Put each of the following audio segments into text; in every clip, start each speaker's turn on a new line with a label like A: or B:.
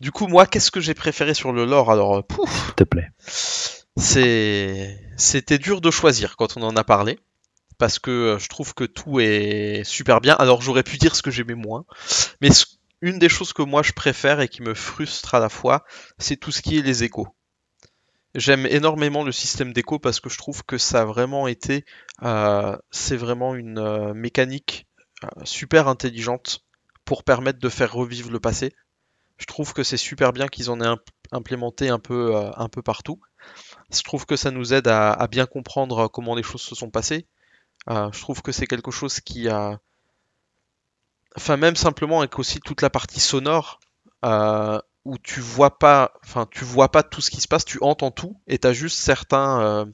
A: Du coup, moi, qu'est-ce que j'ai préféré sur le lore Alors, euh, pouf,
B: S'il te plaît.
A: c'est c'était dur de choisir quand on en a parlé parce que euh, je trouve que tout est super bien. Alors j'aurais pu dire ce que j'aimais moins, mais ce- une des choses que moi je préfère et qui me frustre à la fois, c'est tout ce qui est les échos. J'aime énormément le système d'écho parce que je trouve que ça a vraiment été, euh, c'est vraiment une euh, mécanique euh, super intelligente pour permettre de faire revivre le passé. Je trouve que c'est super bien qu'ils en aient imp- implémenté un peu, euh, un peu partout. Je trouve que ça nous aide à, bien comprendre comment les choses se sont passées. Euh, je trouve que c'est quelque chose qui a, enfin même simplement avec aussi toute la partie sonore euh, où tu vois pas, enfin tu vois pas tout ce qui se passe, tu entends tout et t'as juste certains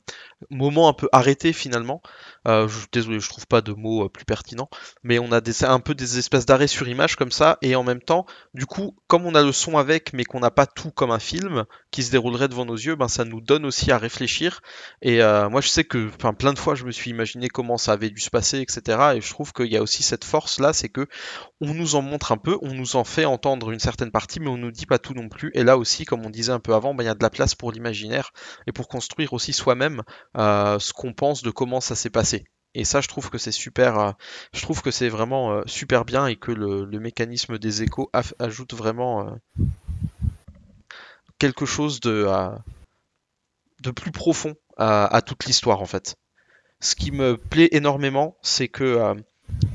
A: moments un peu arrêtés finalement. Euh, désolé, je trouve pas de mots euh, plus pertinents, mais on a un peu des espèces d'arrêts sur image comme ça et en même temps, du coup, comme on a le son avec, mais qu'on n'a pas tout comme un film qui se déroulerait devant nos yeux, ben ça nous donne aussi à réfléchir. Et euh, moi, je sais que, plein de fois, je me suis imaginé comment ça avait dû se passer, etc. Et je trouve qu'il y a aussi cette force là, c'est que on nous en montre un peu, on nous en fait entendre une certaine partie, mais on nous dit pas tout non plus. Et là aussi, comme on disait un peu avant, ben, il y a de la place pour l'imaginaire et pour construire aussi soi-même ce qu'on pense de comment ça s'est passé. Et ça, je trouve que c'est super. euh, je trouve que c'est vraiment euh, super bien et que le, mécanisme des échos ajoute vraiment euh, quelque chose de, euh, de plus profond à, toute l'histoire en fait. Ce qui me plaît énormément, c'est que euh,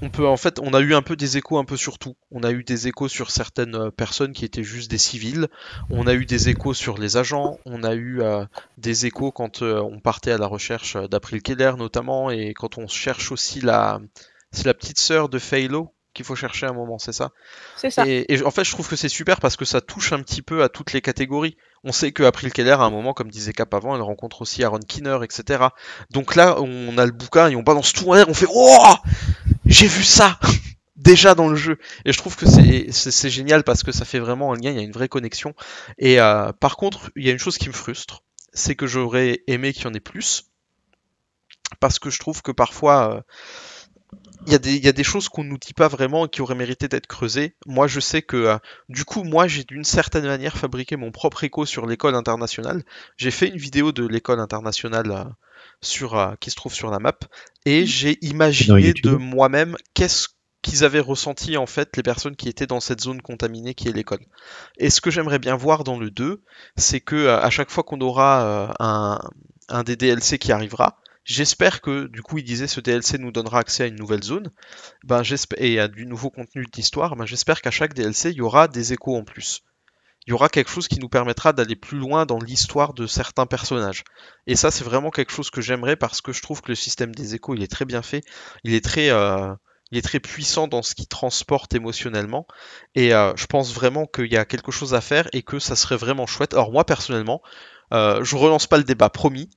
A: on peut en fait, on a eu un peu des échos un peu sur tout. On a eu des échos sur certaines euh, personnes qui étaient juste des civils. On a eu des échos sur les agents. On a eu euh, des échos quand euh, on partait à la recherche d'April Keller notamment et quand on cherche aussi la, c'est la petite sœur de Phalo qu'il faut chercher à un moment, c'est ça
C: C'est ça.
A: et, et en fait, je trouve que c'est super parce que ça touche un petit peu à toutes les catégories. On sait que April Keller, à un moment, comme disait Cap avant, elle rencontre aussi Aaron Kinner, etc. Donc là, on a le bouquin et on balance tout en l'air, on fait Oh J'ai vu ça Déjà dans le jeu. Et je trouve que c'est génial parce que ça fait vraiment un lien, il y a une vraie connexion. Et euh, par contre, il y a une chose qui me frustre, c'est que j'aurais aimé qu'il y en ait plus. Parce que je trouve que parfois, euh, il y, a des, il y a des choses qu'on nous dit pas vraiment et qui auraient mérité d'être creusées. Moi, je sais que, euh, du coup, moi, j'ai d'une certaine manière fabriqué mon propre écho sur l'école internationale. J'ai fait une vidéo de l'école internationale euh, sur, euh, qui se trouve sur la map et j'ai imaginé de moi-même qu'est-ce qu'ils avaient ressenti en fait les personnes qui étaient dans cette zone contaminée qui est l'école. Et ce que j'aimerais bien voir dans le 2, c'est que à chaque fois qu'on aura un, un des DLC qui arrivera, J'espère que, du coup, il disait ce DLC nous donnera accès à une nouvelle zone, ben, et à du nouveau contenu d'histoire, ben, j'espère qu'à chaque DLC, il y aura des échos en plus. Il y aura quelque chose qui nous permettra d'aller plus loin dans l'histoire de certains personnages. Et ça, c'est vraiment quelque chose que j'aimerais parce que je trouve que le système des échos, il est très bien fait. Il est très, euh, il est très puissant dans ce qu'il transporte émotionnellement. Et euh, je pense vraiment qu'il y a quelque chose à faire et que ça serait vraiment chouette. Alors moi, personnellement, euh, je relance pas le débat, promis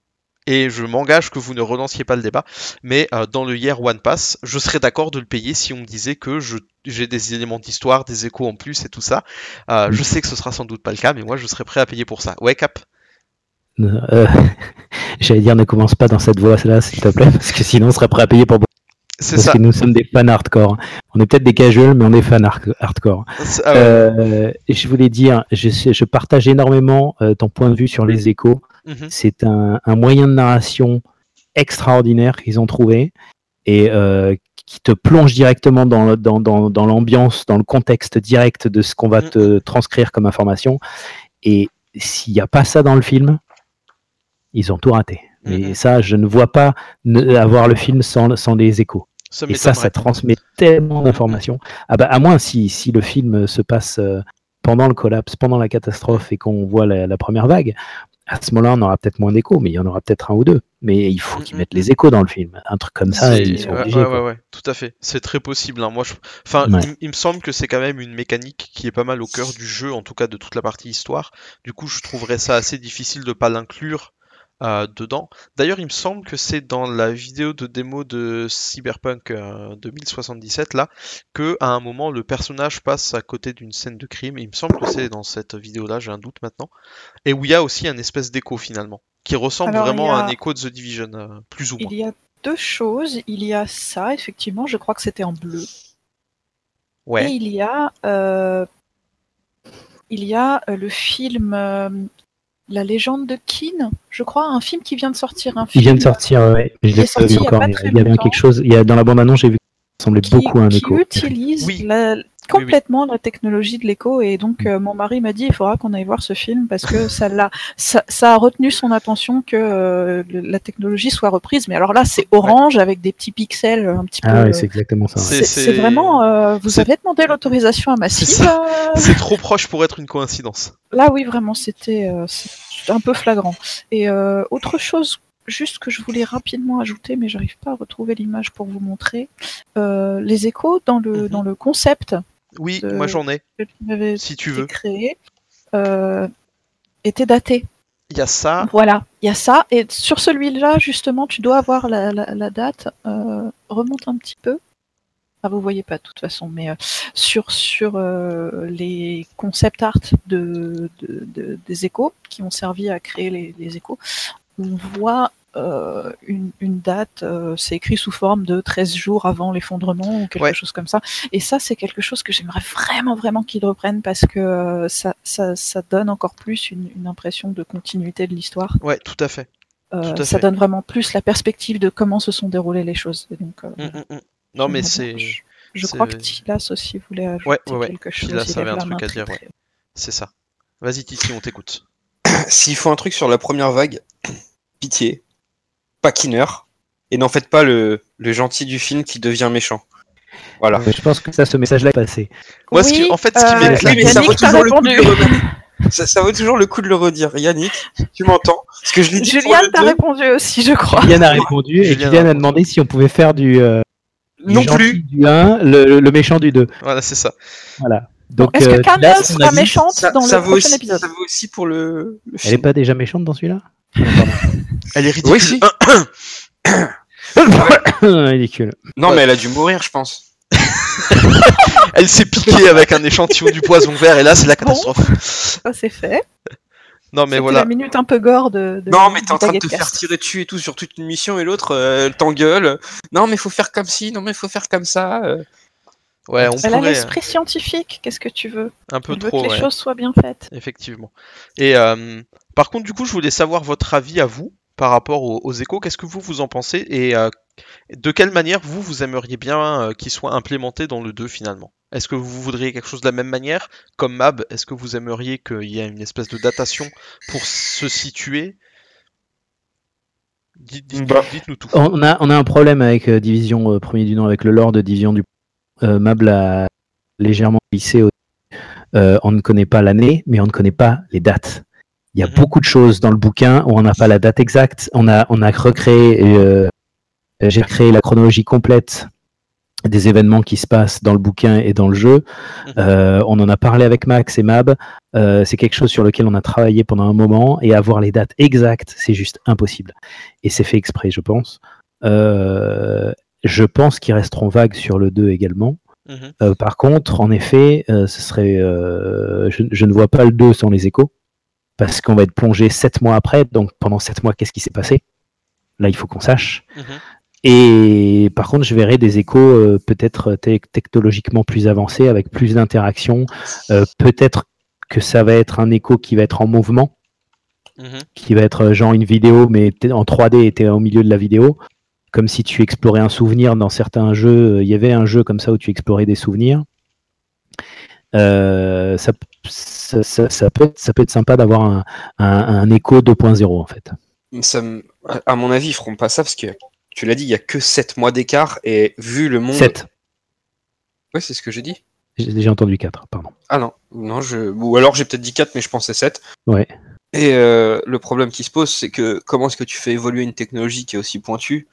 A: et je m'engage que vous ne relanciez pas le débat, mais euh, dans le Year One Pass, je serais d'accord de le payer si on me disait que j'ai des éléments d'histoire, des échos en plus et tout ça. Euh, je sais que ce sera sans doute pas le cas, mais moi je serais prêt à payer pour ça. Ouais, Cap?
B: Euh, J'allais dire, ne commence pas dans cette voie-là, s'il te plaît, parce que sinon on serait prêt à payer pour beaucoup.
A: C'est
B: Parce
A: ça.
B: que nous sommes des fans hardcore. On est peut-être des casuals, mais on est fans hard- hardcore.
A: Ah ouais.
B: Je voulais dire, je, partage énormément ton point de vue sur les échos.
A: Mhm.
B: C'est un, un moyen de narration extraordinaire qu'ils ont trouvé et euh, qui te plonge directement dans, le- dans, dans, dans l'ambiance, dans le contexte direct de ce qu'on va
A: Mhm.
B: te transcrire comme information. Et s'il n'y a pas ça dans le film, ils ont tout raté. Et
A: Mhm.
B: ça, je ne vois pas ne- avoir le film sans, sans les échos.
A: Ça
B: Et ça, ça transmet tellement d'informations. Ah bah, à moins si, si le film se passe euh, pendant le collapse, pendant la catastrophe et qu'on voit la, la première vague, à ce moment-là, on aura peut-être moins d'échos, mais il y en aura peut-être un ou deux. Mais il faut qu'ils
A: Mhm.
B: mettent les échos dans le film. Un truc comme ça, ils sont
A: ouais,
B: obligés.
A: ouais, ouais, ouais, tout à fait. C'est très possible. hein. Moi, je... enfin,
B: Ouais.
A: il, il me semble que c'est quand même une mécanique qui est pas mal au cœur du jeu, en tout cas de toute la partie histoire. Du coup, je trouverais ça assez difficile de pas l'inclure euh, dedans. D'ailleurs, il me semble que c'est dans la vidéo de démo de Cyberpunk euh, 2077 là que à un moment le personnage passe à côté d'une scène de crime. Il me semble que c'est dans cette vidéo-là, j'ai un doute maintenant. Et où il y a aussi un espèce d'écho finalement, qui ressemble
C: Alors,
A: vraiment
C: a-
A: à un écho de The Division, euh, plus ou moins.
C: Il y a deux choses. Il y a ça, effectivement, je crois que c'était en bleu.
A: Ouais.
C: Et il y a, euh, il y a le film La légende de Keane, je crois, un film qui vient de sortir. Un
B: Il
C: film
B: vient de sortir, ouais. Je l'ai pas vu
C: il y a
B: encore,
C: pas
B: mais
C: très
B: il y avait
C: longtemps.
B: quelque chose. Il y a, dans la bande-annonce, j'ai vu que ça semblait
C: qui,
B: beaucoup à un
C: qui
B: écho.
C: utilise
A: Oui.
C: la- complètement la technologie de l'écho et donc euh, mon mari m'a dit il faudra qu'on aille voir ce film parce que ça l'a ça, ça a retenu son attention que euh, la technologie soit reprise mais alors là c'est orange avec des petits pixels un petit peu
B: Ah
C: euh,
B: c'est exactement ça.
A: C'est-
C: vraiment euh, vous avez demandé l'autorisation à Massive
A: C'est trop proche pour être une coïncidence.
C: Là, oui, vraiment, c'était euh, un peu flagrant. Et euh, autre chose, juste que je voulais rapidement ajouter, mais j'arrive pas à retrouver l'image pour vous montrer. Euh, les échos dans le,
A: Mhm.
C: dans le concept
A: Oui, moi j'en ai, si tu veux.
C: créé euh, étaient datés.
A: Il y a ça.
C: Voilà, il y a ça. Et sur celui-là, justement, tu dois avoir la, la- la date. Euh, remonte un petit peu. Ah, vous voyez pas de toute façon, mais euh, sur sur les concept art de, de- de- des échos qui ont servi à créer les, les échos, on voit euh, une, une date, euh, c'est écrit sous forme de 13 jours avant l'effondrement ou quelque
A: Ouais.
C: chose comme ça. Et ça, c'est quelque chose que j'aimerais vraiment, vraiment qu'ils reprennent parce que euh, ça, ça, ça donne encore plus une, une impression de continuité de l'histoire.
A: Ouais, tout à fait.
C: Euh,
A: Tout à
C: ça
A: fait.
C: donne vraiment plus la perspective de comment se sont déroulées les choses. Et donc, euh,
A: Mm, mm, mm. Non, mais c'est
C: Je, crois que Tilas aussi voulait ajouter
A: Ouais, ouais, ouais.
C: quelque chose.
A: Tilas
C: il
A: avait un truc à dire,
C: très
A: c'est ça. Vas-y, Titi, on t'écoute.
D: S'il faut un truc sur la première vague, pitié, pas Kinner, et n'en faites pas le, le gentil du film qui devient méchant. Voilà.
B: Je pense que ça, ce message-là est passé.
A: Moi, ce qui-
C: Oui,
A: en fait, ce qui
C: euh,
D: Oui, mais ça vaut toujours le coup de le remettre. Ça, ça vaut toujours le coup de le redire. Yannick, tu m'entends Parce que je l'ai dit
C: Juliane t'a répondu aussi, je crois.
B: Kylian a répondu et
A: Julien a
B: demandé si on pouvait faire du, euh, du
D: non
B: gentil
D: plus.
B: du 1, le, le méchant du 2.
A: Voilà, c'est ça.
B: Voilà. Donc,
C: Est-ce
B: euh,
C: que
B: à mon
C: sera méchante
D: Ça,
C: dans
D: ça
C: le
D: vaut
C: prochain
D: aussi,
C: épisode
D: ça vaut aussi pour le, le
B: Elle
D: film.
B: est pas déjà méchante dans celui-là?
A: Elle est ridicule.
D: Oui, si.
B: Ridicule.
D: Non,
A: Ouais.
D: mais elle a dû mourir, je pense.
A: Elle s'est piquée avec un échantillon du poison vert et là, c'est la catastrophe.
C: Ça, c'est fait.
A: Non, mais voilà.
C: la minute un peu gore de. de
D: non, mais t'es en train de te faire tirer dessus et tout sur toute une mission et l'autre, euh, elle t'engueule. Non, mais faut faire comme ci, non, mais faut faire comme ça. euh.
A: Ouais, on
C: Elle a l'esprit scientifique, qu'est-ce que tu veux?
A: un peu
C: Elle veut
A: trop.
C: que les
A: ouais.
C: choses soient bien faites.
A: Effectivement. Et euh, par contre, du coup, je voulais savoir votre avis à vous par rapport aux, aux échos. Qu'est-ce que vous vous en pensez et euh, de quelle manière vous vous aimeriez bien euh, qu'ils soient implémentés dans le 2 finalement? Est-ce que vous voudriez quelque chose de la même manière comme Mab? Est-ce que vous aimeriez qu'il y ait une espèce de datation pour se situer? Dites- dites-
D: Bah.
A: Dites-nous tout.
B: On a, on a un problème avec euh, Division euh, premier du nom, avec le lore de Division du. Euh, Mable a légèrement glissé. Au... Euh, on ne connaît pas l'année, mais on ne connaît pas les dates. Il y a
A: Mhm.
B: beaucoup de choses dans le bouquin où on n'a pas la date exacte. On a, on a recréé, euh, j'ai créé la chronologie complète des événements qui se passent dans le bouquin et dans le jeu.
A: Mhm.
B: Euh, on en a parlé avec Max et Mab. Euh, c'est quelque chose sur lequel on a travaillé pendant un moment et avoir les dates exactes, c'est juste impossible. Et c'est fait exprès, je pense. Euh, je pense qu'ils resteront vagues sur le 2 également.
A: Mhm.
B: Par contre, en effet, ce serait, je, je ne vois pas le 2 sans les échos, parce qu'on va être plongé 7 mois après. Donc pendant 7 mois, qu'est-ce qui s'est passé? Là, il faut qu'on sache.
A: Mhm.
B: Et par contre, je verrai des échos euh, peut-être te- technologiquement plus avancés, avec plus d'interactions. Euh, peut-être que ça va être un écho qui va être en mouvement,
A: Mhm.
B: qui va être euh, genre une vidéo, mais en 3D et t'es au milieu de la vidéo. Comme si tu explorais un souvenir dans certains jeux. Il y avait un jeu comme ça où tu explorais des souvenirs. Euh, ça, ça, ça- ça peut être, ça peut être sympa d'avoir un, un, un écho 2.0 en fait.
D: Ça À mon avis, ils feront pas ça parce que tu l'as dit, il y a que 7 mois d'écart et vu le monde.
B: 7.
D: Ouais, c'est ce que j'ai dit.
B: J'ai déjà entendu 4, pardon.
D: Ah non, non, je... ou alors j'ai peut-être dit 4, mais je pensais 7.
B: Ouais.
D: Et euh, le problème qui se pose, c'est que comment est-ce que tu fais évoluer une technologie qui est aussi pointue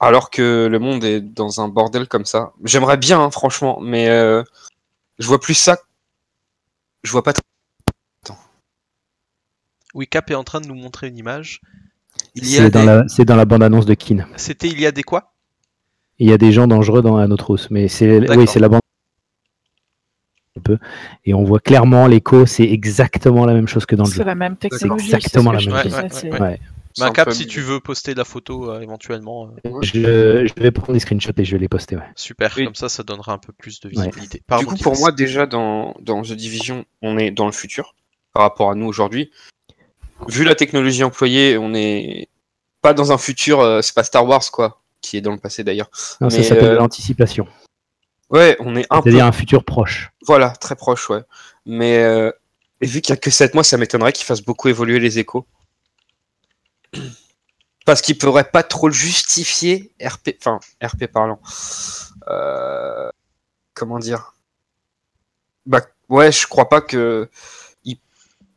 D: alors que le monde est dans un bordel comme ça? J'aimerais bien, hein, franchement, mais euh, je vois plus ça. Je vois pas. tr-
A: Oui, Cap est en train de nous montrer une image.
B: C'est dans,
D: des-
B: la, c'est dans la bande-annonce de Kin.
A: C'était il y a des quoi?
B: Il y a des gens dangereux dans Anotros, mais c'est oui, c'est la bande. Un peu. Et on voit clairement l'écho, c'est exactement la même chose que dans le
C: C'est
B: jeu.
C: la même technologie.
B: exactement
C: c'est ce
B: la même
A: chose.
C: disais,
A: Ouais,
C: c'est-
A: ouais,
B: Ouais.
A: Bah,
D: un
A: Cap,
D: peu
A: si
D: mieux.
A: tu veux poster la photo euh, éventuellement, euh,
B: Je, je vais prendre des screenshots et je vais les poster. Ouais.
A: super,
D: Oui.
A: comme ça, ça donnera un peu plus de
B: Ouais.
A: visibilité.
D: Du coup, pour moi, déjà, dans, dans The Division, on est dans le futur par rapport à nous aujourd'hui. Vu la technologie employée, on est pas dans un futur, euh, c'est pas Star Wars, quoi, qui est dans le passé d'ailleurs.
B: Non, ça s'appelle
D: euh,
B: l'anticipation.
D: Ouais, on est un peu.
B: C'est-à-dire un futur proche.
D: Voilà, très proche, ouais. Mais euh, et vu qu'il y a que 7 mois, ça m'étonnerait qu'ils fassent beaucoup évoluer les échos. Parce qu'ils pourraient pas trop le justifier, RP, enfin, RP parlant. Euh, comment dire? Bah, ouais, je crois pas que ils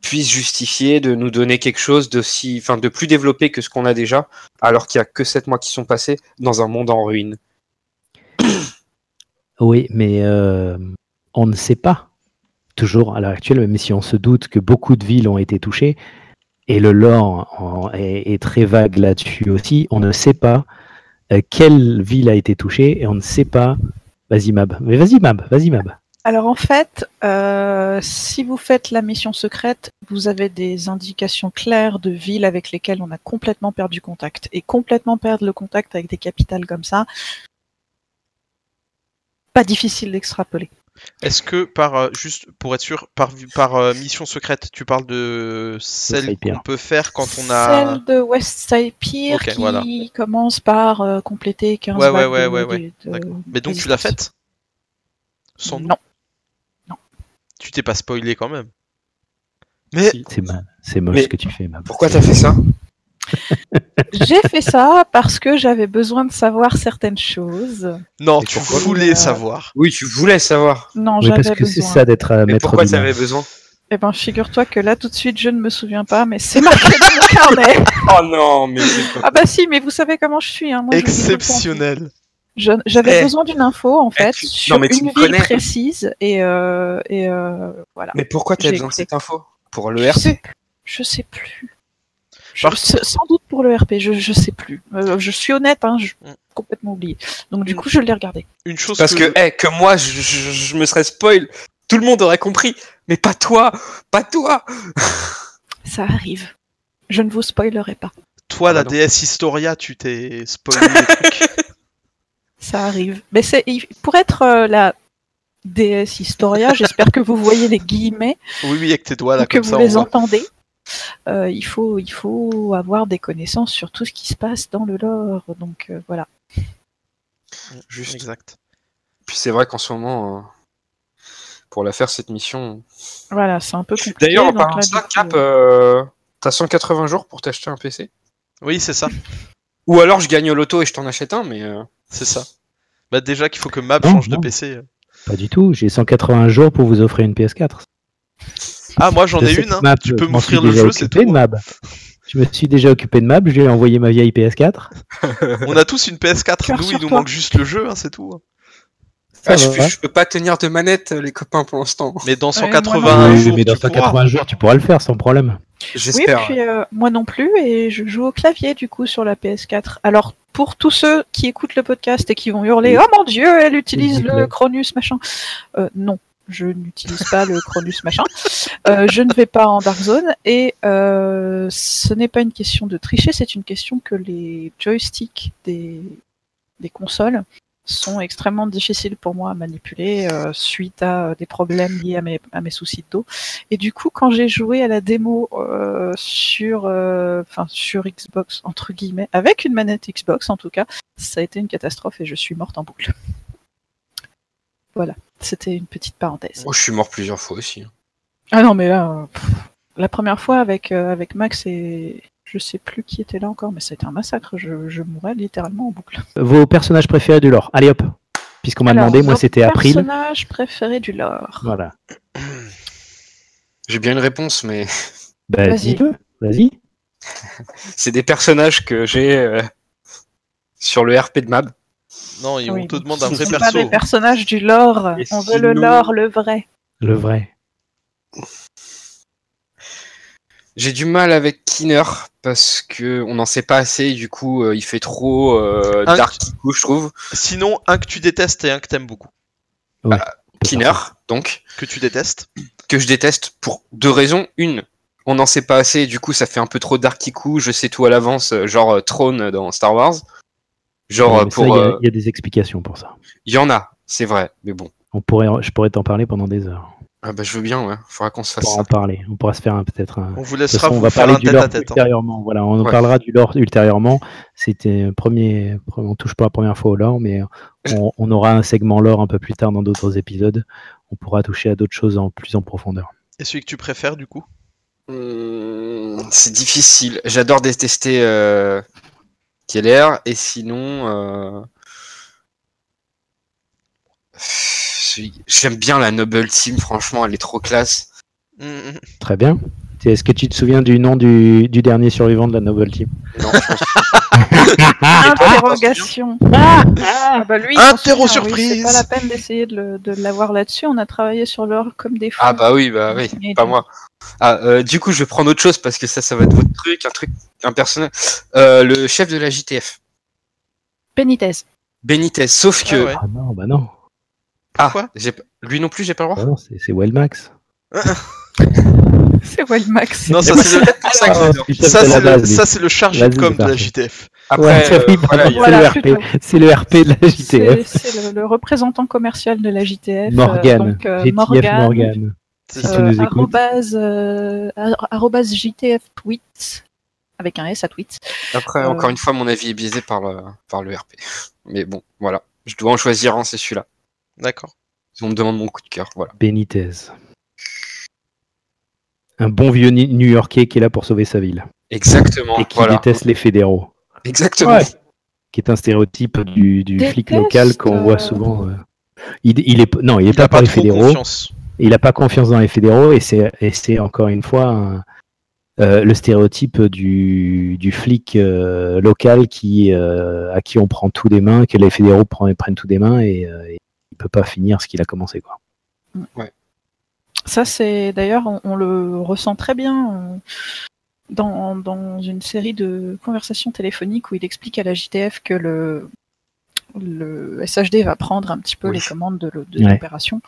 D: puissent justifier de nous donner quelque chose de si, enfin, de plus développé que ce qu'on a déjà, alors qu'il y a que 7 mois qui sont passés dans un monde en ruine.
B: Oui, mais euh, on ne sait pas toujours à l'heure actuelle, même si on se doute que beaucoup de villes ont été touchées, et le lore est très vague là-dessus aussi, on ne sait pas euh, quelle ville a été touchée, et on ne sait pas... Vas-y Mab, mais vas-y Mab, vas-y Mab.
C: Alors en fait, euh, si vous faites la mission secrète, vous avez des indications claires de villes avec lesquelles on a complètement perdu contact. Et complètement perdre le contact avec des capitales comme ça, pas difficile d'extrapoler.
A: Est-ce que par euh, juste pour être sûr, par par euh, mission secrète, tu parles de celle qu'on peut faire quand on a
C: Celle de West Side Pier qui
A: voilà.
C: commence par euh, compléter 15
A: Ouais, ouais, ouais,
C: de-
A: ouais, ouais.
C: de- de-.
A: Mais donc tu l'as faite Sans nous.
C: Non.
A: Tu t'es pas spoilé quand même. Mais
D: Si.
B: C'est ma- c'est moche
D: Mais
B: ce que tu fais Mab.
D: Pourquoi t'as fait ça?
C: J'ai fait ça parce que j'avais besoin de savoir certaines choses.
A: non,
D: Et
A: tu voulais
C: Euh,
A: savoir.
D: Oui, tu voulais savoir.
C: Non,
B: Oui, parce
C: j'avais
B: que c'est
C: besoin.
B: ça d'être euh,
D: Mais
B: maître
D: pourquoi t'avais
B: monde.
D: besoin?
C: Eh ben, figure-toi que là, tout de suite, je ne me souviens pas, mais c'est marqué dans mon carnet.
D: Oh non, mais pas-
C: Ah bah si, mais vous savez comment je suis. Hein. Moi.
A: Exceptionnel.
C: J'avais
D: Eh.
C: besoin d'une info, en fait,
D: tu- non,
C: sur
D: mais tu
C: une ville
D: connais.
C: précise, et, euh, et euh, voilà.
D: Mais pourquoi t'as
C: J'ai
D: besoin de cette info? Pour le
C: Je je sais plus.
A: Par-
C: Sans doute pour le RP, je, je sais plus. Euh, je suis honnête, hein, je
A: Mm.
C: complètement oublié. Donc du
A: Mm.
C: coup, je l'ai regardé.
A: Une chose
D: Parce que, eh, que moi, je, je- je me serais spoil. Tout le monde aurait compris. Mais pas toi Pas toi
C: Ça arrive. Je ne vous spoilerai pas.
A: toi, la. DS Historia, tu t'es spoilé des trucs.
C: Ça arrive. Mais c'est pour être euh, la DS Historia, j'espère que vous voyez les guillemets,
A: Oui, oui, avec tes doigts là,
C: que
A: comme
C: vous
A: ça,
C: les
A: voit.
C: entendez. Euh, il faut il faut avoir des connaissances sur tout ce qui se passe dans le lore. Donc euh, voilà.
D: Juste.
A: Exact.
D: Puis c'est vrai qu'en ce moment, euh, pour la faire, cette mission.
C: Voilà, c'est un peu compliqué.
D: D'ailleurs, en parlant de ça, Cap, t'as 180 jours pour t'acheter un PC
A: Oui, c'est ça.
D: Ou alors je gagne au loto et je t'en achète un, mais. euh,
A: C'est ça. Bah déjà qu'il faut que Map
B: Non,
A: change de. PC.
B: Pas du tout, j'ai 180 jours pour vous offrir une PS4.
A: Ah, moi j'en
B: Je
A: ai une. hein. Tu peux m'offrir le jeu, c'est tout.
B: de. Mab. Je me suis déjà occupé de Mab, je lui ai envoyé ma vieille PS4.
A: On a tous une PS4.
C: Cœur
A: Nous, il nous manque juste le jeu, hein, c'est tout.
D: ah, je, je peux pas tenir de manette, les copains, pour l'instant.
A: Mais dans
C: Ouais, moi
A: 180
C: non.
B: Oui,
A: jours,
B: mais dans
A: tu pourras.
B: 180 jours, tu pourras le faire sans problème.
C: Oui, puis euh, moi non plus, et je joue au clavier du coup sur la PS4. Alors pour tous ceux qui écoutent le podcast et qui vont hurler
B: Oui.
C: Oh mon dieu, elle utilise le Cronus machin. Euh, non, je n'utilise pas le Cronus machin. Euh, je ne vais pas en Dark Zone et euh, ce n'est pas une question de tricher, c'est une question que les joysticks des, des consoles sont extrêmement difficiles pour moi à manipuler euh, suite à euh, des problèmes liés à mes, à mes soucis de dos. Et du coup, quand j'ai joué à la démo euh, sur, enfin sur Xbox entre guillemets, avec une manette Xbox en tout cas, ça a été une catastrophe et je suis morte en boucle. Voilà, c'était une petite parenthèse.
D: Oh, je suis mort plusieurs fois aussi.
C: Ah non, mais là, euh, pff, la première fois avec euh, avec Max et je sais plus qui était là encore, mais ça a été un massacre. Je, je mourais littéralement en boucle.
B: Vos personnages préférés du lore. Allez hop. Puisqu'on m'a demandé, moi c'était April.
C: Personnage préféré du lore.
B: Voilà.
D: J'ai bien une réponse, mais
B: Bah,
C: Vas-y.
B: Vas-y.
D: c'est des personnages que j'ai euh, sur le RP de Mab.
A: Non, et
C: Oui,
A: on te demande un
C: ce
A: vrai
C: sont pas
A: perso.
C: des personnages du lore.
D: Et
C: On veut le lore, le vrai.
B: Le vrai.
D: J'ai du mal avec Kinner parce que on n'en sait pas assez. Du coup, euh, il fait trop euh, dark Kiku, je trouve.
A: Sinon, un que tu détestes et un que t'aimes beaucoup.
D: Kinner, donc
A: Que tu détestes.
D: que je déteste pour deux raisons. Une, on n'en sait pas assez, et du coup ça fait un peu trop dark coup, je sais tout à l'avance, euh, genre euh, Throne dans Star Wars. Genre
B: Ouais,
D: euh, pour...
B: il y, a-
D: euh,
B: il y a des explications pour ça.
D: Il y en a, c'est vrai, mais bon.
B: On pourrait, je pourrais t'en parler pendant des heures.
D: Ah bah je veux bien, ouais. Faudra qu'on se
B: On
D: fasse
B: pourra
D: ça.
B: en parler. On pourra se faire un- peut-être un.
A: On vous laissera
B: façon, on
A: vous
B: va
A: faire
B: parler
A: un
B: du
A: tête
B: lore
A: à tête. hein.
B: ultérieurement. Voilà, on en
D: Ouais.
B: parlera du lore ultérieurement. C'était un premier, on touche pas la première fois au lore, mais on, on aura un segment lore un peu plus tard dans d'autres épisodes. On pourra toucher à d'autres choses en plus en profondeur.
A: Et celui que tu préfères du coup?
D: Hum, c'est difficile. J'adore détester euh, Keller, et sinon... Euh... J'aime bien la Noble Team, franchement, elle est trop classe.
A: Mm, mm.
B: Très bien. Est-ce que tu te souviens du nom du, du dernier survivant de la Noble Team
D: Non, je pense
C: Interrogation. Ah, bah lui,
A: Interro
C: souvient, oui,
A: surprise.
C: C'est pas la peine d'essayer de l'avoir là-dessus. On a travaillé sur l'or comme des fous.
D: Ah bah oui, bah oui, pas moi. Ah, euh, du coup, je vais prendre autre chose parce que ça, ça va être votre truc, un truc, un personnage. Euh, le chef de la JTF,
C: Benitez.
D: Benitez. Sauf que,
A: Ah ouais.
B: Ah non, bah non.
D: ah,
A: Pourquoi?
D: pas- lui non plus, j'ai pas le droit?
B: Bah non, c'est c'est Wellmax.
C: C'est Wildmax.
A: Non, ça c'est le,
D: ça
B: Ah,
A: ça,
B: de la
A: c'est le,
B: base, lui.
A: ça, c'est le chargé de com de la. JTF.
D: Après,
B: Ouais,
D: euh,
B: c'est le. RP. C'est le RP de la JTF.
C: c'est le, le représentant commercial de la JTF. euh,
B: Morgan.
C: donc, euh,
B: JTF
C: Morgan.
B: Morgan.
A: C'est
B: Si
A: ça.
B: tu nous écoutes.
C: arrobase, euh, JTF tweets avec un S à tweets.
D: après,
C: Euh.
D: encore une fois, mon avis est biaisé par le, par le RP. Mais bon, voilà. Je dois en choisir un, c'est celui-là.
A: D'accord.
D: Si on me demande mon coup de cœur, voilà.
B: Benitez. Un bon vieux New-Yorkais qui est là pour sauver sa ville.
D: Exactement,
B: et qui
D: voilà.
B: déteste les fédéraux.
D: Exactement.
B: Ouais. Qui est un stéréotype du, du flic local qu'on voit souvent. euh. Il, il est, non, il est
A: Il
B: pas
A: pas
B: les fédéraux.
A: confiance.
B: Il n'a pas confiance dans les fédéraux et c'est encore une fois un- euh, le stéréotype du, du flic euh, local qui euh, à qui on prend tout des mains, que les fédéraux prennent, prennent tout des mains et, euh, et il peut pas finir ce qu'il a commencé quoi.
C: Ça, c'est d'ailleurs, on, on le ressent très bien euh, dans, dans une série de conversations téléphoniques où il explique à la JTF que le, le SHD va prendre un petit peu
D: Oui.
C: les commandes de, le- de
B: Ouais.
C: l'opération.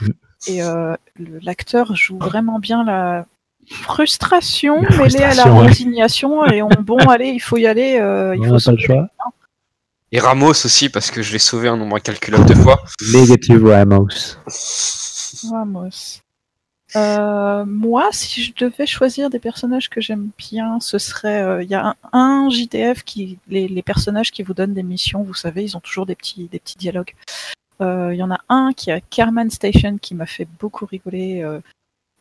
C: Et euh, l'acteur joue vraiment bien la frustration
B: La
C: mêlée à la
B: frustration, ouais.
C: résignation et on bon allez il faut y aller euh, il
B: on
C: faut
B: pas le choix.
D: Et Ramos aussi, parce que je l'ai sauvé un nombre incalculable de fois.
B: Negative Ramos.
C: Vamos. Euh, moi, si je devais choisir des personnages que j'aime bien, ce serait. euh, Il y a un, un JTF qui. Les, les personnages qui vous donnent des missions, vous savez, ils ont toujours des petits, des petits dialogues. Euh, Il y en a un qui est Carman Station qui m'a fait beaucoup rigoler. Euh,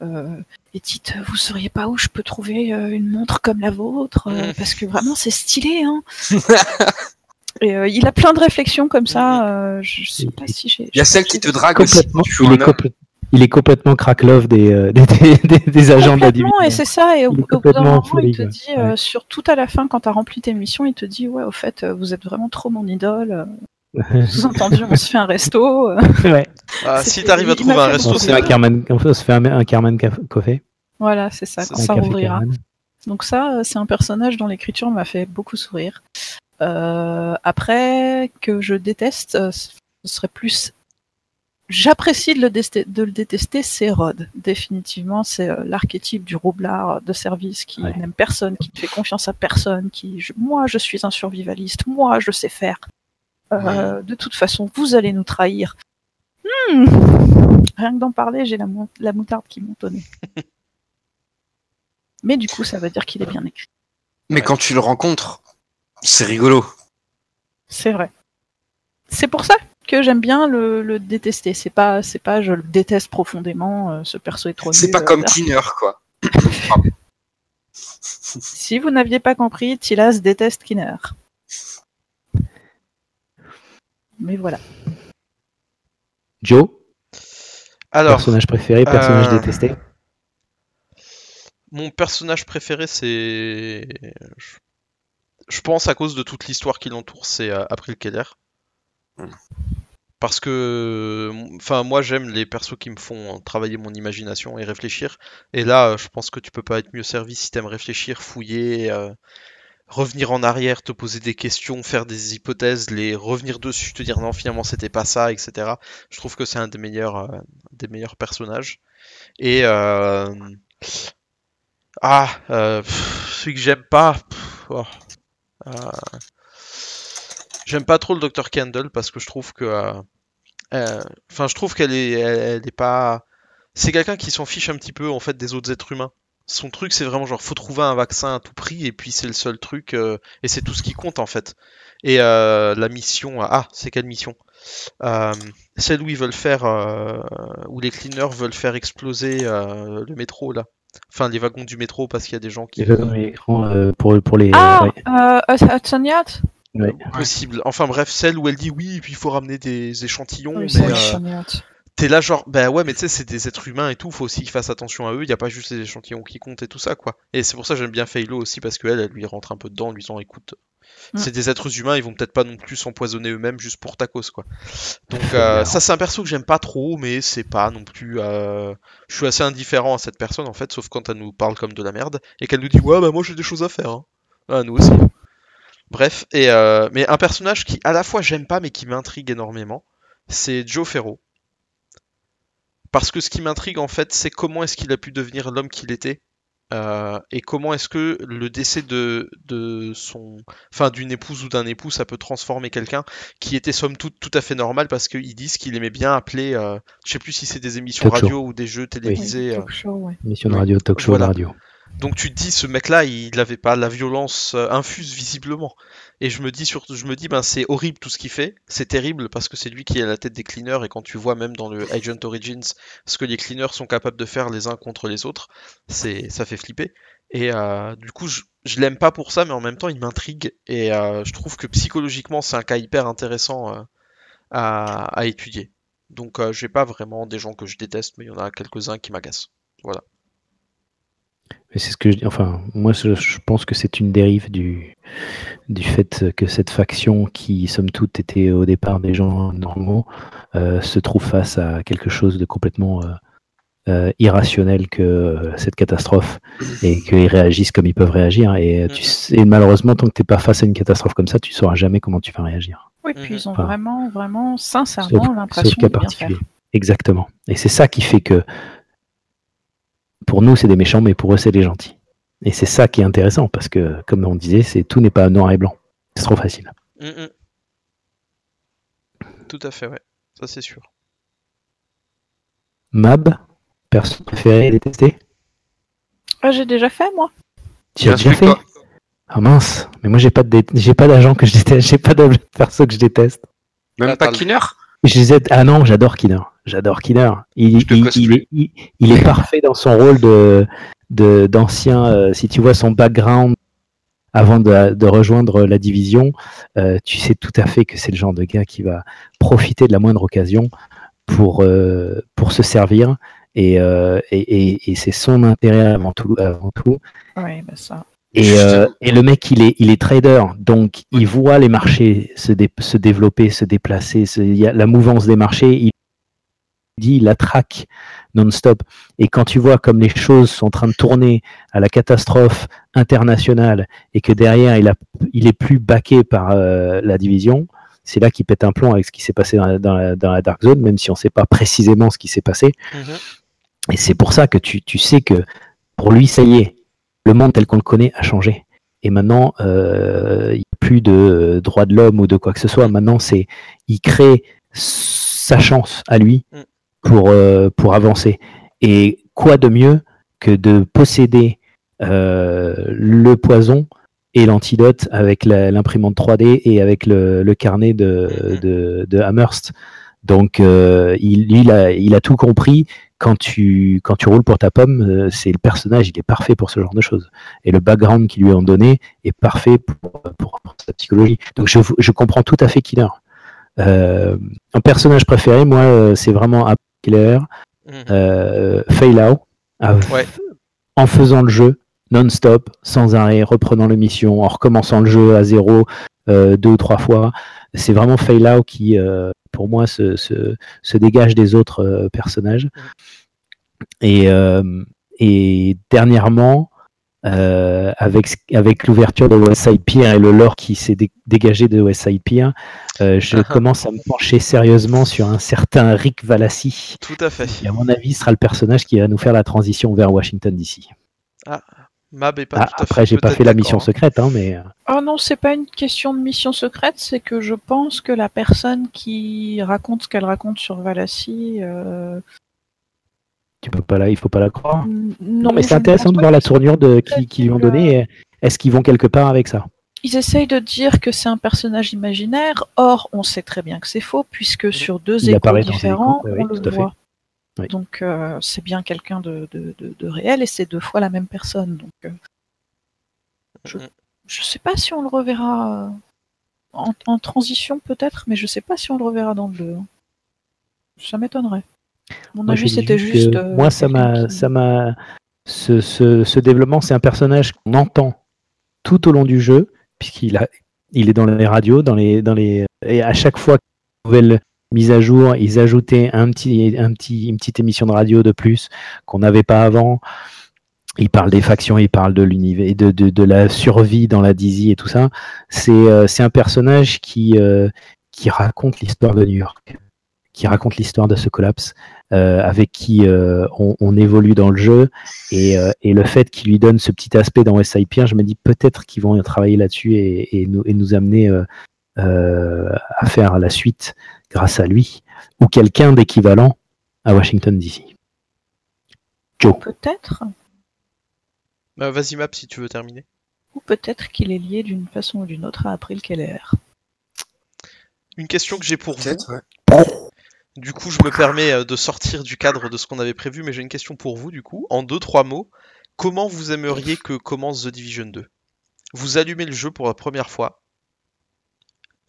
C: euh, et dites, vous sauriez pas où je peux trouver euh, une montre comme la vôtre euh,
A: Mm.
C: Parce que vraiment, c'est stylé, hein Et euh, il a plein de réflexions comme ça. euh, je sais pas si j'ai.
D: Il y a celle qui te drague aussi.
B: Complètement,
D: Tu
B: il,
D: en
B: est
D: as-
B: complè- il est complètement crack love des, euh, des, des, des- des agents de la division.
C: Complètement, et c'est ça, et au, bout d'un moment,
B: folie,
C: il te dit, euh,
B: Ouais.
C: sur tout à la fin, quand t'as rempli tes missions, il te dit, ouais, au fait, euh, vous êtes vraiment trop mon idole. Sous-entendu, on se fait un resto.
B: ouais.
A: Ah, si t'arrives à trouver un resto,
B: On
C: beaucoup
B: se
A: c'est
B: on se fait un, caf- Coffee.
C: Voilà, c'est ça, quand ça rouvrira. Donc ça, c'est un personnage dont l'écriture m'a fait beaucoup sourire. Euh, après, que je déteste, ce serait plus... J'apprécie de, le deste- de le détester, c'est Rod. Définitivement, c'est euh, l'archétype du roublard de service qui
B: Ouais.
C: n'aime personne, qui ne fait confiance à personne, qui... je- moi, je suis un survivaliste, moi, je sais faire. Euh, De toute façon, vous allez nous trahir. Hmm. Rien que d'en parler, j'ai la, mou- la moutarde qui monte au nez. Mais du coup, ça veut dire qu'il est bien écrit.
D: Mais quand tu le rencontres, c'est rigolo.
C: C'est vrai. C'est pour ça que j'aime bien le, le détester. C'est pas, c'est pas, je le déteste profondément. euh, ce perso est trop
D: C'est pas
C: euh,
D: comme
C: voilà.
D: Cleaner, quoi.
C: Si vous n'aviez pas compris, Tilas déteste Kinner. Mais voilà.
B: Joe,
A: Alors,
B: personnage préféré, personnage
A: euh,
B: détesté?
A: mon personnage préféré, c'est. Je- pense à cause de toute l'histoire qui l'entoure, c'est euh, April Keller. Parce que, enfin, moi j'aime les persos qui me font travailler mon imagination et réfléchir. Et là, euh, je pense que tu peux pas être mieux servi si t'aimes réfléchir, fouiller, euh, revenir en arrière, te poser des questions, faire des hypothèses, les revenir dessus, te dire non, finalement c'était pas ça, etc. Je trouve que c'est un des meilleurs, euh, des meilleurs personnages. Et euh, Ah, celui que j'aime pas. oh. J'aime pas trop le Dr. Kendall parce que je trouve que. euh, euh, Enfin, je trouve qu'elle est, elle, elle est pas. C'est quelqu'un qui s'en fiche un petit peu en fait des autres êtres humains. Son truc, c'est vraiment genre faut trouver un vaccin à tout prix et puis c'est le seul truc euh, et c'est tout ce qui compte en fait. Et euh, la mission, ah, c'est quelle mission? Euh, Celle où ils veulent faire, euh, où les cleaners veulent faire exploser euh, le métro là. Enfin, les wagons du métro parce qu'il y a des gens qui.
B: L'écran, euh, pour, pour les.
C: Ah,
B: ouais,
C: euh,
B: ouais.
A: Possible. Enfin bref, celle où elle dit oui, et puis il faut ramener des échantillons,
C: Oui,
A: mais euh, t'es là genre, bah ouais, mais tu sais, c'est des êtres humains et tout, faut aussi qu'ils fassent attention à eux, il y a pas juste les échantillons qui comptent et tout ça, quoi. Et c'est pour ça que j'aime bien Phalo aussi, parce qu'elle, elle lui rentre un peu dedans en lui disant, écoute,
C: Mm.
A: c'est des êtres humains, ils vont peut-être pas non plus s'empoisonner eux-mêmes juste pour ta cause, quoi. Donc euh, ça, c'est un perso que j'aime pas trop, mais c'est pas non plus... euh, Je suis assez indifférent à cette personne, en fait, sauf quand elle nous parle comme de la merde, et qu'elle nous dit, ouais, bah moi j'ai des choses à faire. Hein. Ah, nous aussi. Bref, et euh, mais un personnage qui à la fois j'aime pas mais qui m'intrigue énormément, c'est Joe Ferro. Parce que ce qui m'intrigue en fait, c'est comment est-ce qu'il a pu devenir l'homme qu'il était, euh, et comment est-ce que le décès de, de son, enfin d'une épouse ou d'un époux, ça peut transformer quelqu'un qui était somme toute tout à fait normal parce qu'ils disent qu'il aimait bien appeler, euh, je sais plus si c'est des émissions
B: Talk show.
A: radio ou des jeux télévisés.
C: Oui,
A: euh,
C: talk show, ouais.
B: Mission de radio, talk show
A: Voilà.
B: de radio.
A: Donc tu te dis, ce mec-là, il n'avait pas la violence euh, infuse visiblement. Et je me dis surtout, je me dis, ben c'est horrible tout ce qu'il fait. C'est terrible parce que c'est lui qui est à la tête des cleaners et quand tu vois même dans le Agent Origins ce que les cleaners sont capables de faire les uns contre les autres, c'est, ça fait flipper. Et euh, du coup, je, je l'aime pas pour ça, mais en même temps, il m'intrigue et euh, je trouve que psychologiquement, c'est un cas hyper intéressant euh, à, à étudier. Donc, euh, j'ai pas vraiment des gens que je déteste, mais il y en a quelques-uns qui m'agacent.
B: Mais c'est ce que je dis. Enfin, moi, je, je pense que c'est une dérive du, du fait que cette faction, qui, somme toute, était au départ des gens normaux, euh, se trouve face à quelque chose de complètement euh, euh, irrationnel que euh, cette catastrophe et qu'ils réagissent comme ils peuvent réagir. Et, euh, tu
A: Mhm.
B: sais, malheureusement, tant que tu n'es pas face à une catastrophe comme ça, tu sauras jamais comment tu vas réagir.
C: Oui,
A: Mhm.
C: puis ils ont
B: Enfin,
C: vraiment, vraiment, sincèrement l'impression de bien
B: particulier.
C: faire.
B: Exactement. Et c'est ça qui fait que pour nous, c'est des méchants, mais pour eux, c'est des gentils. Et c'est ça qui est intéressant, parce que, comme on disait, c'est tout n'est pas noir et blanc. C'est trop facile.
A: Mm, mm. Tout à fait, ouais. Ça, c'est sûr.
B: Mab, perso préféré, détesté
C: Ah, j'ai déjà fait, moi.
B: Tu as déjà fait? Ah mince, mais moi j'ai pas de dé- j'ai pas d'agent que je déteste, j'ai pas de perso que je déteste.
D: Même
A: Ah,
D: pas Keener
B: Je les aide- Ah non, j'adore Kinner. J'adore Kinner. Il, il- il est, il- il est parfait dans son rôle de de- d'ancien. euh, si tu vois son background avant de, de rejoindre la division, euh, tu sais tout à fait que c'est le genre de gars qui va profiter de la moindre occasion pour euh, pour se servir. Et, euh, et, et- et c'est son intérêt avant tout. Avant tout.
C: Oui, bah ça.
B: Et, euh, et le mec, il est, il est trader, donc il voit les marchés se, dé- se développer, se déplacer, se- il y a la mouvance des marchés, il dit, il la traque non-stop. Et quand tu vois comme les choses sont en train de tourner à la catastrophe internationale et que derrière, il, a, il est plus baqué par euh, la division, c'est là qu'il pète un plomb avec ce qui s'est passé dans la, dans la- dans la Dark Zone, même si on ne sait pas précisément ce qui s'est passé.
A: Mhm.
B: Et c'est pour ça que tu, tu sais que pour lui, ça y est, le monde tel qu'on le connaît a changé. Et maintenant, euh, il n'y a plus de droits de l'homme ou de quoi que ce soit. Maintenant, c'est il crée sa chance à lui
A: Mm.
B: pour, euh, pour avancer. Et quoi de mieux que de posséder euh, le poison et l'antidote avec la- l'imprimante 3D et avec le, le carnet de,
A: Mhm.
B: de, de Amherst. Donc, euh, il, il a, il a tout compris. Quand tu, quand tu roules pour ta pomme, euh, c'est le personnage, il est parfait pour ce genre de choses. Et le background qu'ils lui ont donné est parfait pour, pour, pour sa psychologie. Donc, je, je comprends tout à fait Killer. Euh, un personnage préféré, moi, euh, c'est vraiment Ab Killer, euh, à-
A: Ouais.
B: en faisant le jeu non-stop, sans arrêt, reprenant les missions, en recommençant le jeu à zéro euh, deux ou trois fois. C'est vraiment Failao qui, euh, pour moi, se, se, se dégage des autres euh, personnages. Et, euh, et dernièrement, euh, avec, avec l'ouverture de West Side Pier et le lore qui s'est dé- dégagé de West Side Pier, euh, je
A: Ah.
B: commence à me pencher sérieusement sur un certain Rick Valassi,
A: Tout à fait.
B: qui, à mon avis, sera le personnage qui va nous faire la transition vers Washington DC.
A: Mab est pas
B: Ah,
A: tout à fait
B: après, j'ai pas fait la mission
A: hein.
B: secrète, hein, mais euh,
C: Oh non, c'est pas une question de mission secrète, c'est que je pense que la personne qui raconte ce qu'elle raconte sur Valassie. euh,
B: tu peux pas la, il faut pas la croire. Non, mais c'est intéressant de voir la
C: qu'ils-
B: tournure de qui, lui ont donné. Est-ce qu'ils vont quelque part avec ça?
C: Ils essayent de dire que c'est un personnage imaginaire, or on sait très bien que c'est faux, puisque sur deux
B: Il
C: échos différents,
B: échos, oui,
C: on
B: oui,
C: le voit.
B: Oui.
C: Donc euh, c'est bien quelqu'un de, de, de- de réel et c'est deux fois la même personne. Donc euh, je,
A: Mhm.
C: je sais pas si on le reverra euh, en, en transition peut-être, mais je sais pas si on le reverra dans le 2. Ça m'étonnerait. Mon
B: Moi,
C: avis c'était
B: juste
C: euh,
B: moi, ça m'a,
C: qui-
B: ça m'a, ce, ce, ce développement, c'est un personnage qu'on entend tout au long du jeu, puisqu'il a, il est dans les radios, dans les, dans les, et à chaque fois qu'il y a une nouvelle mise à jour, ils ajoutaient un petit, un petit, une petite émission de radio de plus qu'on n'avait pas avant. Il parle des factions, il parle de l'univers, de, de, de la survie dans la Dizzy et tout ça. C'est, euh, un personnage qui, euh, qui raconte l'histoire de New York, qui raconte l'histoire de ce collapse euh, avec qui euh, on, évolue dans le jeu et, et le fait qu'il lui donne ce petit aspect dans Pier, je me dis peut-être qu'ils vont travailler là-dessus et, et nous, et nous amener à faire la suite grâce à lui ou quelqu'un d'équivalent à Washington DC. Joe.
C: Peut-être,
A: Bah, Vas-y, Mab, si tu veux terminer.
C: ou peut-être qu'il est lié d'une façon ou d'une autre à April Keller.
A: Une question que j'ai pour vous.
D: Peut-être, ouais.
A: Du coup, je me permets euh, de sortir du cadre de ce qu'on avait prévu, mais j'ai une question pour vous, du coup. En deux, trois mots, comment vous aimeriez que commence The Division 2 Vous allumez le jeu pour la première fois.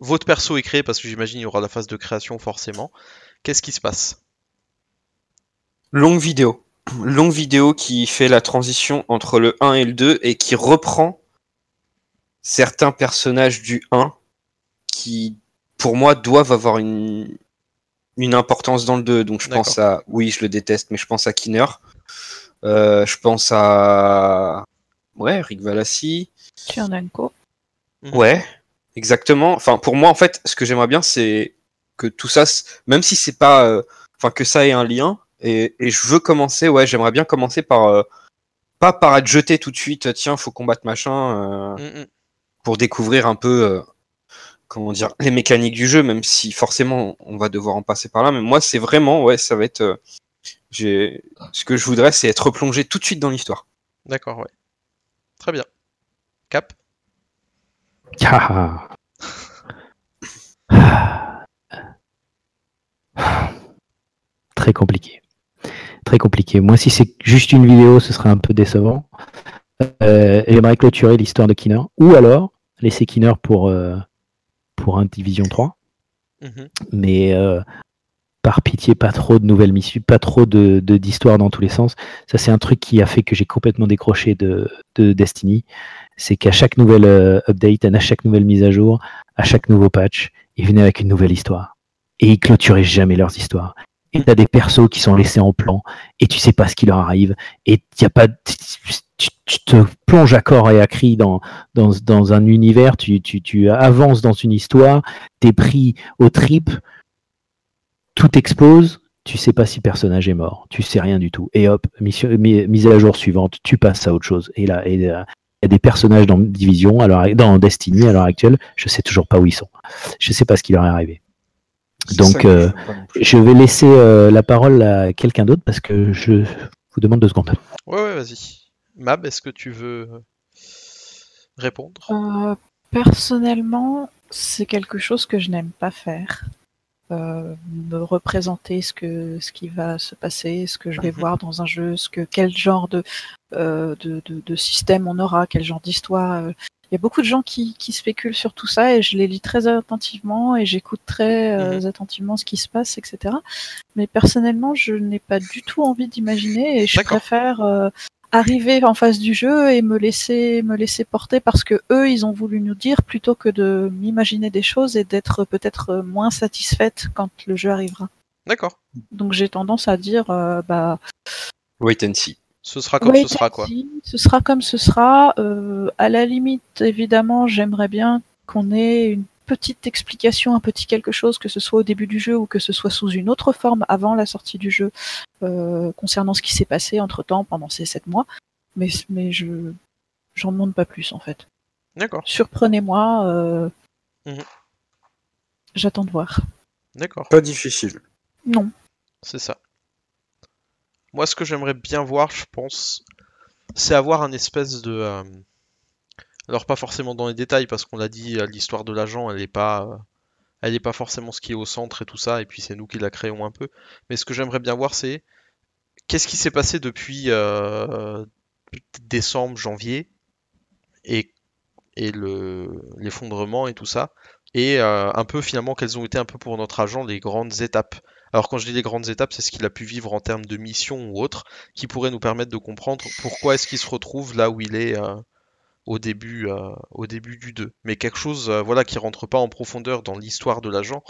A: Votre perso est créé, parce que j'imagine il y aura la phase de création forcément. Qu'est-ce qui se passe?
D: Longue vidéo. Longue vidéo qui fait la transition entre le 1 et le 2 et qui reprend certains personnages du 1 qui, pour moi, doivent avoir une, une importance dans le 2. Donc je pense à, oui, je le déteste, mais je pense à Kinner. Euh, je pense à, ouais, Rick Valassi.
C: Tchernenko.
A: Mhm.
D: Ouais, exactement. Enfin, pour moi, en fait, ce que j'aimerais bien, c'est que tout ça, même si c'est pas, euh, enfin, que ça ait un lien. Et, et je veux commencer, ouais, j'aimerais bien commencer par, euh, pas par être jeté tout de suite, tiens, faut combattre machin, euh,
A: Mm, mm.
D: pour découvrir un peu, euh, comment dire, les mécaniques du jeu, même si forcément on va devoir en passer par là. Mais moi, c'est vraiment, ouais, ça va être, euh, j'ai, ce que je voudrais, c'est être plongé tout de suite dans l'histoire.
A: D'accord, ouais. Très bien. Cap?
B: Ah. Ah. Très compliqué. Très compliqué. Moi, si c'est juste une vidéo, ce serait un peu décevant. Euh, J'aimerais clôturer l'histoire de Kinner. Ou alors, laisser Kinner pour, euh, pour un Division 3.
A: Mhm.
B: Mais euh, par pitié, pas trop de nouvelles missions, pas trop de- d'histoires dans tous les sens. Ça, c'est un truc qui a fait que j'ai complètement décroché de, de Destiny. C'est qu'à chaque nouvelle euh, update, à chaque nouvelle mise à jour, à chaque nouveau patch, ils venaient avec une nouvelle histoire. Et ils clôturaient jamais leurs histoires. Et t'as des persos qui sont laissés en plan, et tu sais pas ce qui leur arrive, et y a pas, tu, te plonges à corps et à cri dans, dans, un univers, tu, tu, avances dans une histoire, t'es pris au trip, tout explose, tu sais pas si le personnage est mort, tu sais rien du tout. Et hop, mise à jour suivante, tu passes à autre chose. Et là, et, il y a des personnages dans Division, alors dans Destiny à l'heure actuelle, je sais toujours pas où ils sont. Je sais pas ce qui leur est arrivé. Donc, euh,
D: je
B: vais laisser euh, la parole à quelqu'un d'autre parce que je vous demande deux secondes.
A: Ouais, ouais, vas-y. Mab, est-ce que tu veux répondre?
C: Euh, personnellement, c'est quelque chose que je n'aime pas faire. Euh, me représenter ce que ce qui va se passer, ce que je vais
A: Mhm.
C: voir dans un jeu, ce que quel genre de de, de, de système on aura, quel genre d'histoire. euh. Il y a beaucoup de gens qui, qui spéculent sur tout ça et je les lis très attentivement et j'écoute très euh, attentivement ce qui se passe, etc. Mais personnellement, je n'ai pas du tout envie d'imaginer et je préfère euh, arriver en face du jeu et me laisser me laisser porter parce que eux ils ont voulu nous dire plutôt que de m'imaginer des choses et d'être peut-être moins satisfaite quand le jeu arrivera.
A: D'accord.
C: Donc j'ai tendance à dire euh, bah
D: Wait and see.
A: Ce sera comme ce sera, quoi.
C: ce sera comme ce sera. Euh, à la limite évidemment j'aimerais bien qu'on ait une petite explication, un petit quelque chose, que ce soit au début du jeu ou que ce soit sous une autre forme avant la sortie du jeu, euh, concernant ce qui s'est passé entre temps pendant ces sept mois. mais, mais je j'en demande pas plus en fait.
A: D'accord,
C: Surprenez-moi. euh,
A: Mhm.
C: J'attends de voir.
A: d'accord.
D: Pas difficile.
C: Non.
A: C'est ça. Moi, ce que j'aimerais bien voir, je pense, c'est avoir un espèce de. euh, Alors, pas forcément dans les détails, parce qu'on l'a dit, euh, l'histoire de l'agent, elle est pas. euh, Elle est pas forcément ce qui est au centre et tout ça, et puis c'est nous qui la créons un peu. Mais ce que j'aimerais bien voir, c'est qu'est-ce qui s'est passé depuis décembre, janvier, et, et le l'effondrement et tout ça, et un peu finalement quelles ont été un peu pour notre agent les grandes étapes. Alors quand je dis les grandes étapes, c'est ce qu'il a pu vivre en termes de mission ou autre, qui pourrait nous permettre de comprendre pourquoi est-ce qu'il se retrouve là où il est euh, au début, euh, au début du 2. Mais quelque chose, euh, voilà, qui rentre pas en profondeur dans l'histoire de l'agent,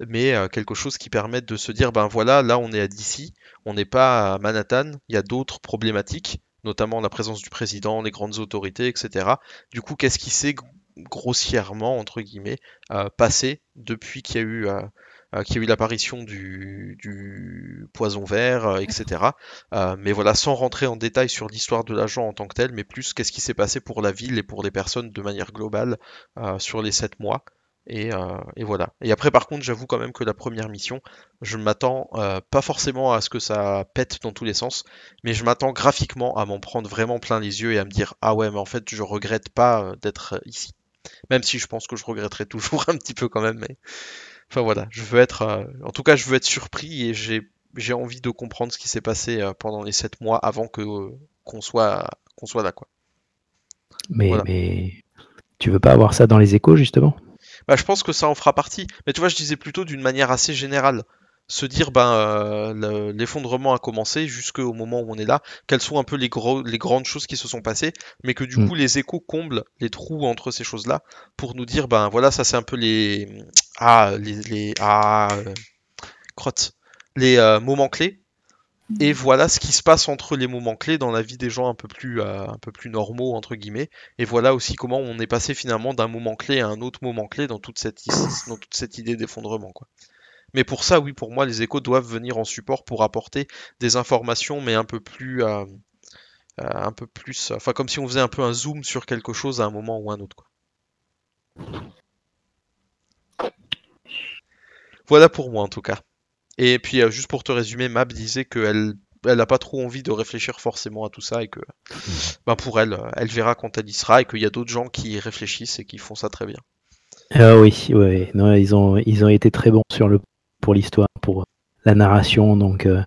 A: mais quelque chose qui permette de se dire, ben voilà, là on est à DC, on n'est pas à Manhattan, il y a d'autres problématiques, notamment la présence du président, les grandes autorités, etc. Du coup, qu'est-ce qui s'est gr- grossièrement, entre guillemets, passé depuis qu'il y a eu, qu'il y a eu l'apparition du, du poison vert, euh, etc. Euh, mais voilà, sans rentrer en détail sur l'histoire de l'agent en tant que tel, mais plus qu'est-ce qui s'est passé pour la ville et pour les personnes de manière globale euh, sur les sept mois. Et, euh, et voilà. Et après, par contre, j'avoue quand même que la première mission, je m'attends euh, pas forcément à ce que ça pète dans tous les sens, mais je m'attends graphiquement à m'en prendre vraiment plein les yeux et à me dire ah ouais, mais en fait, je regrette pas euh, d'être euh, ici. Même si je pense que je regretterai toujours un petit peu quand même, mais enfin voilà, je veux être, euh, en tout cas, je veux être surpris et j'ai j'ai envie de comprendre ce qui s'est passé euh, pendant les sept mois avant que euh, qu'on soit qu'on soit là quoi.
B: Mais,
A: Voilà.
B: mais tu veux pas avoir ça dans les échos, justement?
A: Bah, je pense que ça en fera partie. Mais tu vois, je disais plutôt d'une manière assez générale. Se dire, ben, euh, le- l'effondrement a commencé jusqu'au moment où on est là. Quelles sont un peu les, gros, les grandes choses qui se sont passées, mais que du
B: Mm.
A: coup, les échos comblent les trous entre ces choses-là pour nous dire, ben voilà, ça c'est un peu les. Ah, les. les ah, euh, crotte. Les euh, moments clés. Et voilà ce qui se passe entre les moments clés dans la vie des gens un peu plus, euh, un peu plus normaux, entre guillemets. Et voilà aussi comment on est passé finalement d'un moment clé à un autre moment clé dans toute cette, dans toute cette idée d'effondrement. quoi. Mais pour ça, oui, pour moi, les échos doivent venir en support pour apporter des informations, mais un peu plus. euh, euh, un peu plus. Enfin, comme si on faisait un peu un zoom sur quelque chose à un moment ou un autre. Quoi. Voilà pour moi en tout cas. Et puis, euh, juste pour te résumer, Mab disait qu'elle elle n'a pas trop envie de réfléchir forcément à tout ça et que ben pour elle, elle verra quand elle y sera et qu'il y a d'autres gens qui y réfléchissent et qui font ça très bien.
B: Ah oui, ouais, non, ils ont, ils ont été très bons sur le, pour l'histoire, pour la narration, donc euh,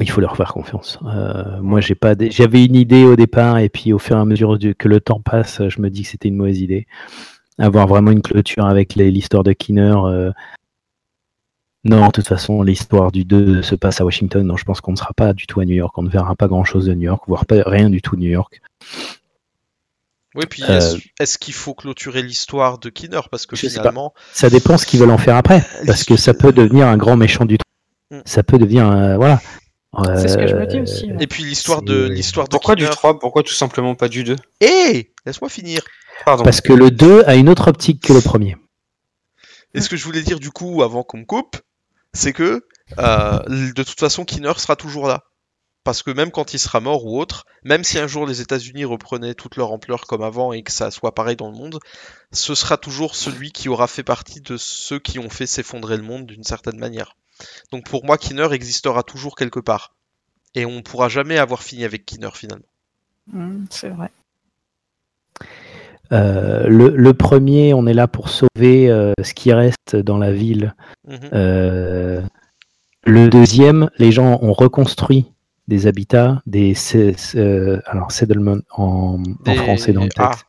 B: il faut leur faire confiance. Euh, moi, j'ai pas, j'avais une idée au départ, et puis au fur et à mesure que le temps passe, je me dis que c'était une mauvaise idée. Avoir vraiment une clôture avec l'histoire de Kinner. euh, non, de toute façon, l'histoire du 2 se passe à Washington, donc je pense qu'on ne sera pas du tout à New York, on ne verra pas grand-chose de New York, voire pas rien du tout de New York.
A: Oui, puis
B: Euh,
A: est-ce qu'il faut clôturer l'histoire de Kinner? Parce que finalement,
B: Ça dépend ce qu'ils veulent en faire après, parce que ça peut devenir un grand méchant du
A: Mm.
B: Ça peut devenir, un- voilà.
C: C'est ce que je me dis
B: Euh,
C: aussi.
A: et puis l'histoire de l'histoire de
D: Pourquoi du
A: Kinner.
D: 3 Pourquoi tout simplement pas du 2
A: Hé Laisse-moi finir.
D: Pardon.
B: Parce que le 2 a une autre optique que le premier.
A: Et ce que je voulais dire du coup avant qu'on me coupe, c'est que euh, de toute façon Kinner sera toujours là. Parce que même quand il sera mort ou autre, même si un jour les États-Unis reprenaient toute leur ampleur comme avant et que ça soit pareil dans le monde, ce sera toujours celui qui aura fait partie de ceux qui ont fait s'effondrer le monde d'une certaine manière. Donc pour moi, Kinner existera toujours quelque part. Et on ne pourra jamais avoir fini avec Kinner finalement.
C: Mm, c'est vrai.
B: Euh, le, le premier, on est là pour sauver euh, ce qui reste dans la ville.
A: Mhm.
B: Euh, le deuxième, les gens ont reconstruit des habitats, des se- alors settlement en, en français dans le
A: Ah.
B: texte,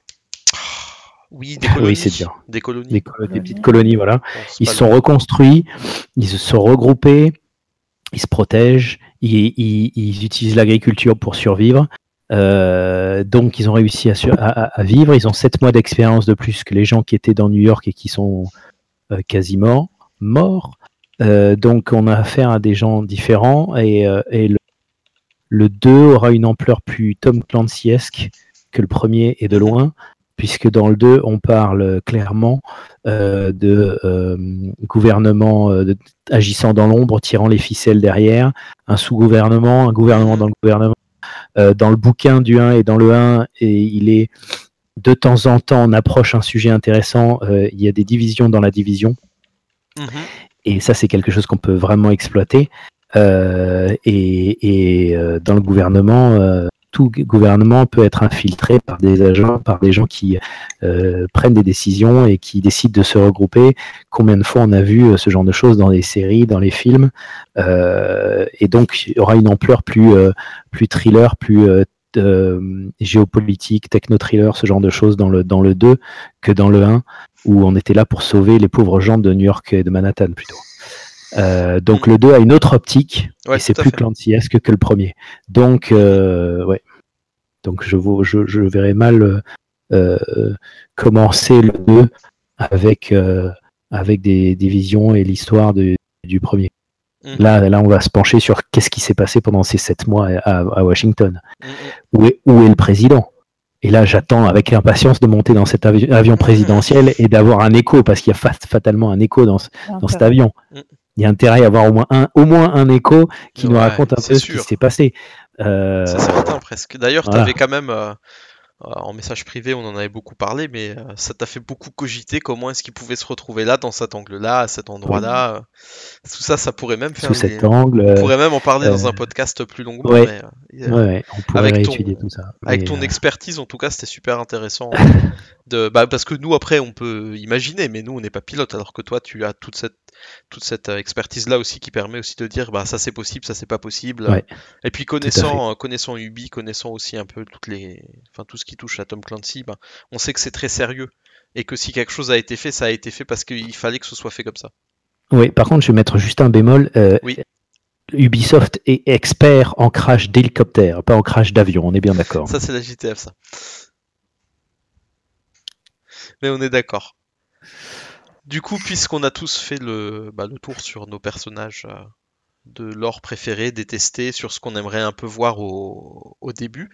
A: Oui, des
B: Oui,
A: colonies.
B: c'est dur.
A: Des colonies.
B: des, petites colonies, voilà.
A: Bon,
B: Ils se sont reconstruits, ils se sont regroupés, ils se protègent, ils, ils- ils utilisent l'agriculture pour survivre. Euh, donc ils ont réussi à, sur- à- à- à vivre. Ils ont sept mois d'expérience de plus que les gens qui étaient dans New York et qui sont euh, quasiment morts. Euh, donc on a affaire à des gens différents et, euh, et le, le 2 aura une ampleur plus Tom Clancy-esque que le premier et de loin, puisque dans le 2 on parle clairement euh, de euh, gouvernement euh, de- agissant dans l'ombre, tirant les ficelles derrière, un sous-gouvernement, un gouvernement dans le gouvernement. euh, dans le bouquin du 1 et dans le 1, et il est de temps en temps, on approche un sujet intéressant, euh, il y a des divisions dans la division,
A: Mhm.
B: et ça c'est quelque chose qu'on peut vraiment exploiter. Euh, et et, euh, dans le gouvernement, euh, tout gouvernement peut être infiltré par des agents, par des gens qui euh, prennent des décisions et qui décident de se regrouper. Combien de fois on a vu euh, ce genre de choses dans les séries, dans les films? Euh, Et donc il y aura une ampleur plus, plus thriller, plus euh, géopolitique, techno-thriller, ce genre de choses dans le, dans le 2 que dans le 1 où on était là pour sauver les pauvres gens de New York et de Manhattan plutôt. Euh, donc le 2 a une autre optique
A: Ouais,
B: et c'est plus. Clancyesque que le premier. Donc euh, ouais. Donc je, vous- je, je verrais mal euh, commencer le 2 avec euh, avec des, des visions et l'histoire du premier.
A: Mhm.
B: Là, là, on va se pencher sur qu'est-ce qui s'est passé pendant ces sept mois à, à Washington.
A: Mhm.
B: Où est, où est le président? Et là, j'attends avec impatience de monter dans cet avi- avion présidentiel et d'avoir un écho, parce qu'il y a fa- fatalement un écho dans, ce- dans cet avion. Il y a intérêt à avoir au moins un, au moins un écho qui nous raconte un peu ce qui s'est passé. Euh,
A: C'est certain presque. D'ailleurs,
B: voilà.
A: tu avais quand même, euh, euh, en message privé, on en avait beaucoup parlé, mais euh, ça t'a fait beaucoup cogiter comment est-ce qu'il pouvait se retrouver là, dans cet angle-là, à cet endroit-là. Tout ça, ça pourrait même faire.
B: sous
A: des-
B: cet angle.
A: On pourrait même en parler dans un podcast plus longuement.
B: ouais.
A: mais, euh,
B: ouais, ouais, on pourrait
A: avec ton-
B: étudier tout ça.
A: Avec
B: Mais,
A: ton
B: euh,
A: expertise, en tout cas, c'était super intéressant. de, bah, parce que nous, après, on peut imaginer, mais nous, on n'est pas pilote, alors que toi, tu as toute cette, toute cette euh, expertise-là aussi qui permet aussi de dire, bah, ça c'est possible, ça c'est pas possible.
B: Ouais.
A: Et puis connaissant, euh, connaissant Ubi, connaissant aussi un peu toutes les, enfin tout ce qui touche à Tom Clancy, bah, on sait que c'est très sérieux et que si quelque chose a été fait, ça a été fait parce qu'il fallait que ce soit fait comme ça.
B: Oui, par contre, je vais mettre juste un bémol. euh,
A: Oui.
B: Ubisoft est expert en crash d'hélicoptère, pas en crash d'avion, on est bien d'accord.
A: Ça c'est la JTF, ça. Mais on est d'accord. Du coup, puisqu'on a tous fait le, bah, le tour sur nos personnages euh, de l'or préféré, détestés, sur ce qu'on aimerait un peu voir au, au début,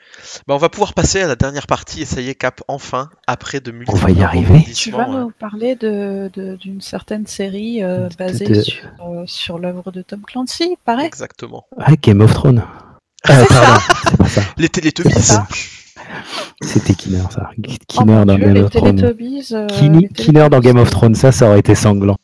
A: bah, on va pouvoir passer à la dernière partie et ça y est, Cap, enfin, après de multiples
B: va y arriver.
C: Tu vas
A: euh,
C: nous parler de- de- d'une certaine série euh, basée
B: de-
C: sur, euh, sur l'œuvre de Tom Clancy, pareil.
A: Exactement.
B: Ah, Game of Thrones. Ah, pardon, c'est pas ça.
A: Les.
B: C'était Kinner, ça.
C: Oh
B: Kinner dans
C: Dieu,
B: Game of Thrones.
C: Euh,
B: Kinner dans. Game of Thrones, ça, ça aurait été sanglant.